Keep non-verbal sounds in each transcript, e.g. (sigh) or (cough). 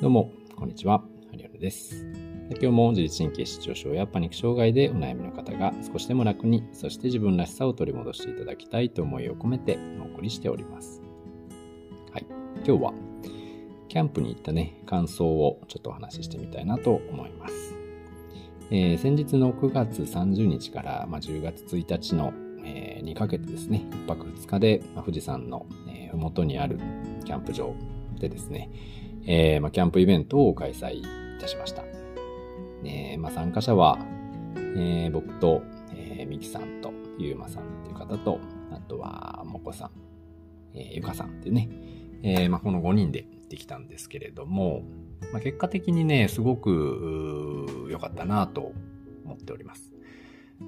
どうも、こんにちは。ハリオルです。今日も自律神経失調症やパニック障害でお悩みの方が少しでも楽に、そして自分らしさを取り戻していただきたいと思いを込めてお送りしております。はい。今日は、キャンプに行ったね、感想をちょっとお話ししてみたいなと思います。えー先日の9月30日から、まあ、10月1日の、えーにかけてですね、1泊2日で、まあ富士山の、えー、麓にあるキャンプ場でですね、えーま、キャンプイベントを開催いたしました。えーま、参加者は、えー僕と、えー、ミキさんと、ゆうまさんっていう方と、あとは、もこさん、えーゆかさんっていうね、えーま、この5人で行ってきたんですけれども、ま、結果的にね、すごく良かったなと思っております。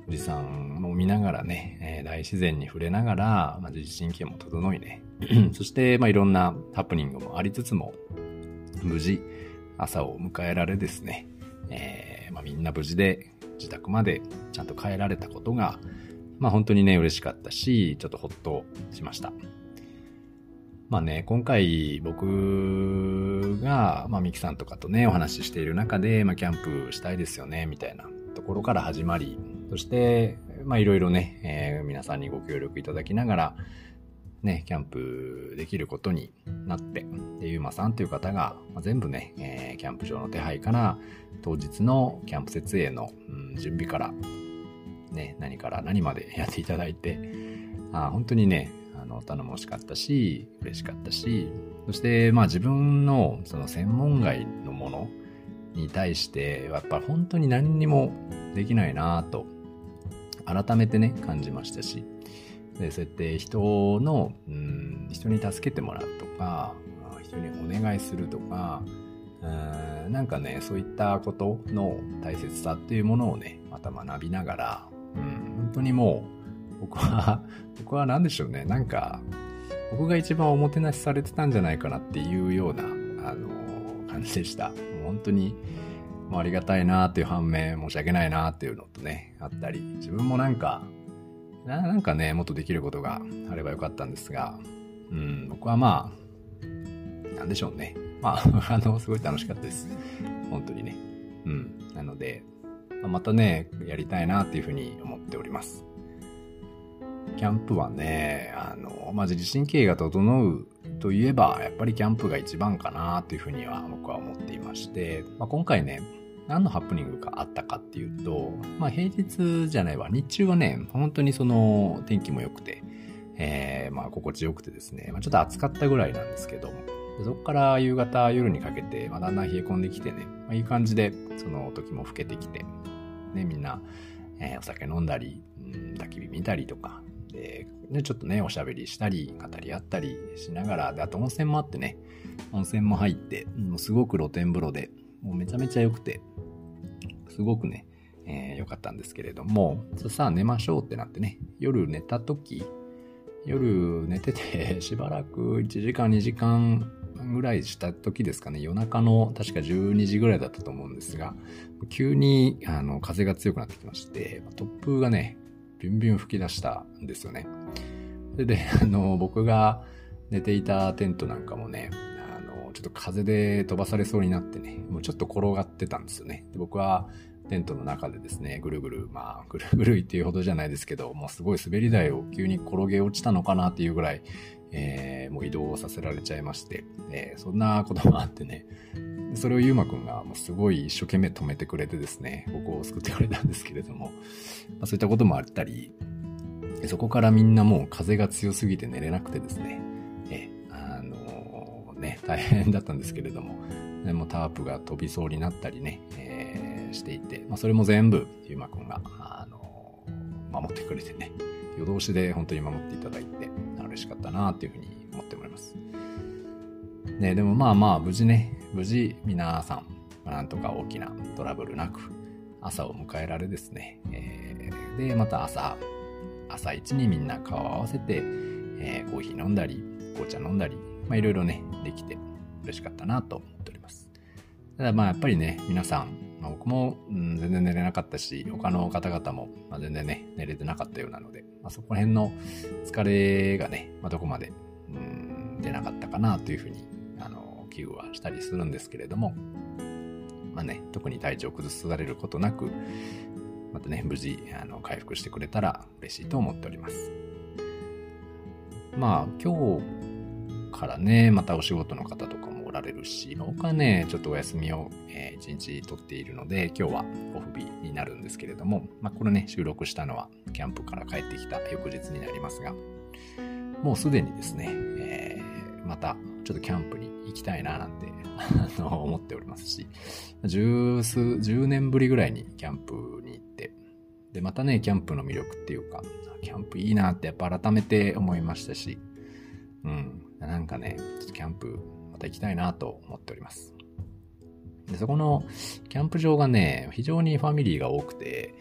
富士山を見ながらね、大自然に触れながら、まあ、自律神経も整いね、(clears throat) そして、まあ、いろんなハプニングもありつつも、無事、朝を迎えられですね、えーまあ、みんな無事で自宅までちゃんと帰られたことが、まあ、本当にね、嬉しかったし、ちょっとほっとしました。まあね、今回僕が、まあ、ミキさんとかとね、お話ししている中で、まあ、キャンプしたいですよね、みたいなところから始まり、そして、まあ、いろいろね、えー皆さんにご協力いただきながら、ね、キャンプできることになって、で、ゆうまさんという方が、まあ全部ね、えーキャンプ場の手配から、当日のキャンプ設営の、うん準備から、ね、何から何まで (laughs) やっていただいて、あ本当にね、あの、頼もしかったし、嬉しかったし、そして、まあ自分のその専門外のものに対して、やっぱり本当に何にもできないなと、改めてね、感じましたし、でそうやって人の、うん、人に助けてもらうとか、人にお願いするとか、うんなんかね、そういったことの大切さっていうものをね、また学びながら、うん、本当にもう、僕は、(laughs) 僕は何でしょうね、なんか、僕が一番おもてなしされてたんじゃないかなっていうような、あの、感じでした。もう本当に、ありがたいなっていう反面、申し訳ないなっていうのとね、あったり、自分もなんか、ななんかね、もっとできることがあればよかったんですが、うん、僕はまあ、なんでしょうね。まあ、(laughs) あの、すごい楽しかったです。本当にね。うん。なので、またね、やりたいなっていうふうに思っております。キャンプはね、あの、まあ、自律神経が整うといえば、やっぱりキャンプが一番かなっていうふうには僕は思っていまして、まあ、今回ね、何のハプニングがあったかっていうと、まあ、平日じゃないわ、日中はね、本当にその天気も良くて、えー、まあ、心地よくてですね、まあ、ちょっと暑かったぐらいなんですけども、でそこから夕方、夜にかけて、まあ、だんだん冷え込んできてね、まあ、いい感じで、その時も更けてきて、ね、みんな、えーお酒飲んだり、うん、焚き火見たりとか、で、でちょっとね、おしゃべりしたり、語り合ったりしながら、で、あと温泉もあってね、温泉も入って、もうすごく露天風呂で、もうめちゃめちゃ良くて、すごくね、えー良かったんですけれども、さあ寝ましょうってなってね、夜寝た時、夜寝てて (laughs) しばらく1時間2時間ぐらいした時ですかね、夜中の確か12時ぐらいだったと思うんですが、急にあの風が強くなってきまして、突風がね、ビュンビュン吹き出したんですよね。それで、(laughs) あの、僕が寝ていたテントなんかもね、あの、ちょっと風で飛ばされそうになってね、もうちょっと転がってたんですよね。で僕はテントの中でですね、ぐるぐる、まあ、ぐるぐるいっていうほどじゃないですけど、もうすごい滑り台を急に転げ落ちたのかなっていうぐらい、えーもう移動させられちゃいまして、えーそんなこともあってね、それをゆうまくんがもうすごい一生懸命止めてくれてですね、僕を救ってくれたんですけれども、まあ、そういったこともあったり、そこからみんなもう風が強すぎて寝れなくてですね、えーあのーね、大変だったんですけれども、でもタープが飛びそうになったりね、えーしていて、まあ、それも全部ゆうまくんが、あの守ってくれてね、夜通しで本当に守っていただいて、嬉しかったなっていうふうに思っております。ね、でもまあまあ無事ね、無事皆さん、まなんとか大きなトラブルなく朝を迎えられですね、えーで、また朝、朝一にみんな顔を合わせて、えーコーヒー飲んだり、紅茶飲んだり、まあいろいろね、できて嬉しかったなと思っております。ただまあやっぱりね、皆さん、まあ、僕も、うん、全然寝れなかったし、他の方々も、まあ、全然ね、寝れてなかったようなので、まあ、そこら辺の疲れがね、まあ、どこまで、うん、出なかったかなというふうに、あの、危惧はしたりするんですけれども、まあね、特に体調を崩されることなく、またね、無事、あの、回復してくれたら嬉しいと思っております。まあ、今日からね、またお仕事の方とかもおられるし、僕はね、ちょっとお休みを、えー、一日取っているので、今日はオフ日になるんですけれども、まあ、これね、収録したのはキャンプから帰ってきた翌日になりますが、もうすでにですね、えー、またちょっとキャンプに行きたいななんて (laughs) 思っておりますし、十数、十年ぶりぐらいにキャンプに行って、で、またね、キャンプの魅力っていうか、キャンプいいなってやっぱ改めて思いましたし、うん、なんかね、ちょっとキャンプた行きたいなと思っております。で、そこのキャンプ場がね、非常にファミリーが多くて、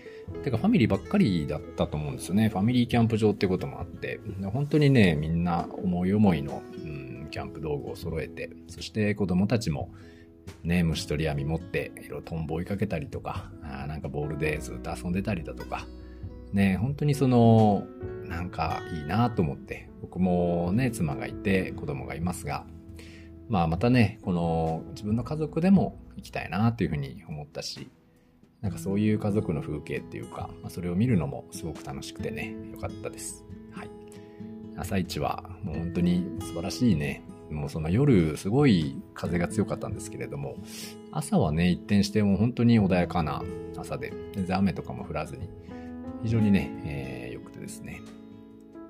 てかファミリーばっかりだったと思うんですよね。ファミリーキャンプ場ってこともあって、本当にね、みんな思い思いの、うん、キャンプ道具を揃えて、そして子供たちもね、虫取り網持って、いろいろトンボ追いかけたりとか、あなんかボールでずっと遊んでたりだとか、ね、本当にその、なんかいいなと思って、僕もね、妻がいて子供がいますが、まあまたね、この自分の家族でも行きたいなというふうに思ったし、なんかそういう家族の風景っていうか、まあ、それを見るのもすごく楽しくてね、よかったです。はい。朝一はもう本当に素晴らしいね。もうその夜すごい風が強かったんですけれども、朝はね、一転してもう本当に穏やかな朝で、全然雨とかも降らずに、非常にね、えー、良くてですね。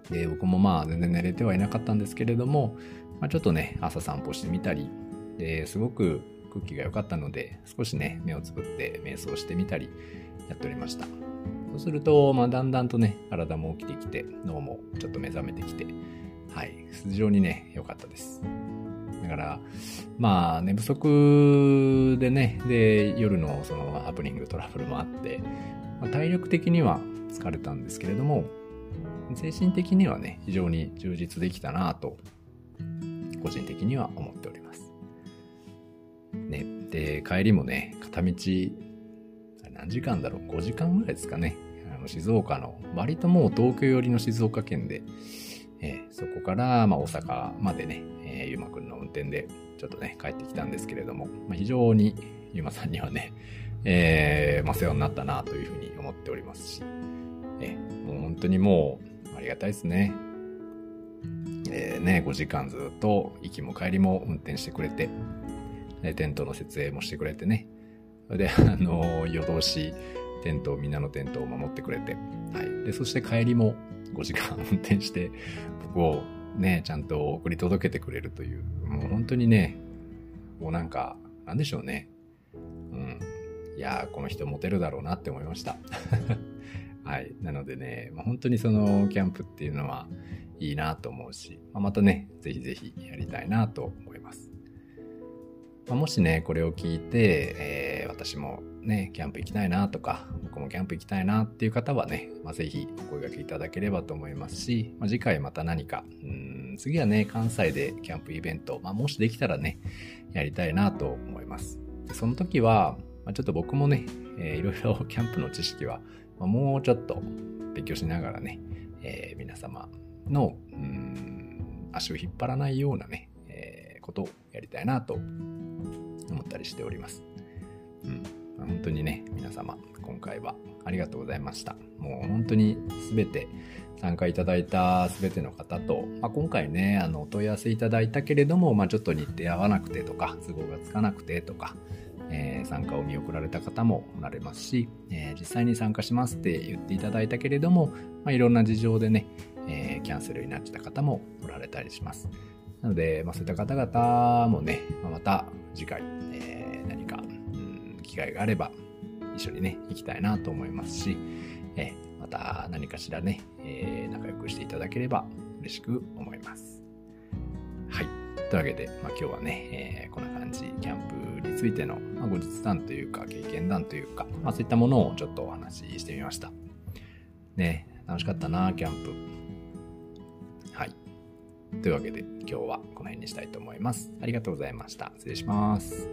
で、僕もまあ全然寝れてはいなかったんですけれども、まあ、ちょっとね、朝散歩してみたり、ですごく空気が良かったので、少しね、目をつぶって瞑想してみたりやっておりました。そうすると、まあ、だんだんとね、体も起きてきて、脳もちょっと目覚めてきて、はい、非常にね、良かったです。だから、まあ、寝不足でね、で、夜のそのハプニング、トラブルもあって、まあ、体力的には疲れたんですけれども、精神的にはね、非常に充実できたなと、個人的には思っております。ね、で、帰りもね、片道、何時間だろう ?5 時間ぐらいですかね。あの静岡の、割ともう東京寄りの静岡県で、えー、そこから、まあ、大阪までね、えー、ゆうまくんの運転でちょっとね、帰ってきたんですけれども、まあ、非常にゆまさんにはね、えー、まあ、世話になったなというふうに思っておりますし、えー、もう本当にもう、ありがたいですね。ね、5時間ずっと行きも帰りも運転してくれて、テントの設営もしてくれてね。で、あの、夜通しテント、みんなのテントを守ってくれて、はい。で、そして帰りも5時間運転して、僕をね、ちゃんと送り届けてくれるという、もう本当にね、もうなんか、なんでしょうね。うん。いやー、この人モテるだろうなって思いました。(laughs) はい。なのでね、まあ、本当にそのキャンプっていうのはいいなと思うし、ま、またね、ぜひぜひやりたいなと思います。ま、もしね、これを聞いて、えー、私もね、キャンプ行きたいなとか、僕もキャンプ行きたいなっていう方はね、まあ、ぜひお声掛けいただければと思いますし、まあ、次回また何か、うん次はね、関西でキャンプイベント、まあ、もしできたらね、やりたいなと思います。その時は、ま、ちょっと僕もね、えー、いろいろ (laughs) キャンプの知識は、ま、もうちょっと勉強しながらね、えー、皆様の、うん、足を引っ張らないようなね、えー、ことをやりたいなと思ったりしております。うん。本当にね、皆様、今回はありがとうございました。もう本当に全て参加いただいた全ての方と、まあ、今回ね、あの、お問い合わせいただいたけれども、まあ、ちょっと日程合わなくてとか、都合がつかなくてとか、え、参加を見送られた方もおられますし、え、実際に参加しますって言っていただいたけれども、まあ、いろんな事情でね、え、キャンセルになっちゃった方もおられたりします。なので、まあ、そういった方々もね、ま、た次回、え、何か、機会があれば一緒にね、行きたいなと思いますし、え、また何かしらね、え、仲良くしていただければ嬉しく思います。はい。というわけで、まあ、今日はね、え、こんな感じ、キャンプについての、まあ、後日談というか、経験談というか、まあ、そういったものをちょっとお話ししてみました。ね、楽しかったな、キャンプ。はい。というわけで今日はこの辺にしたいと思います。ありがとうございました。失礼します。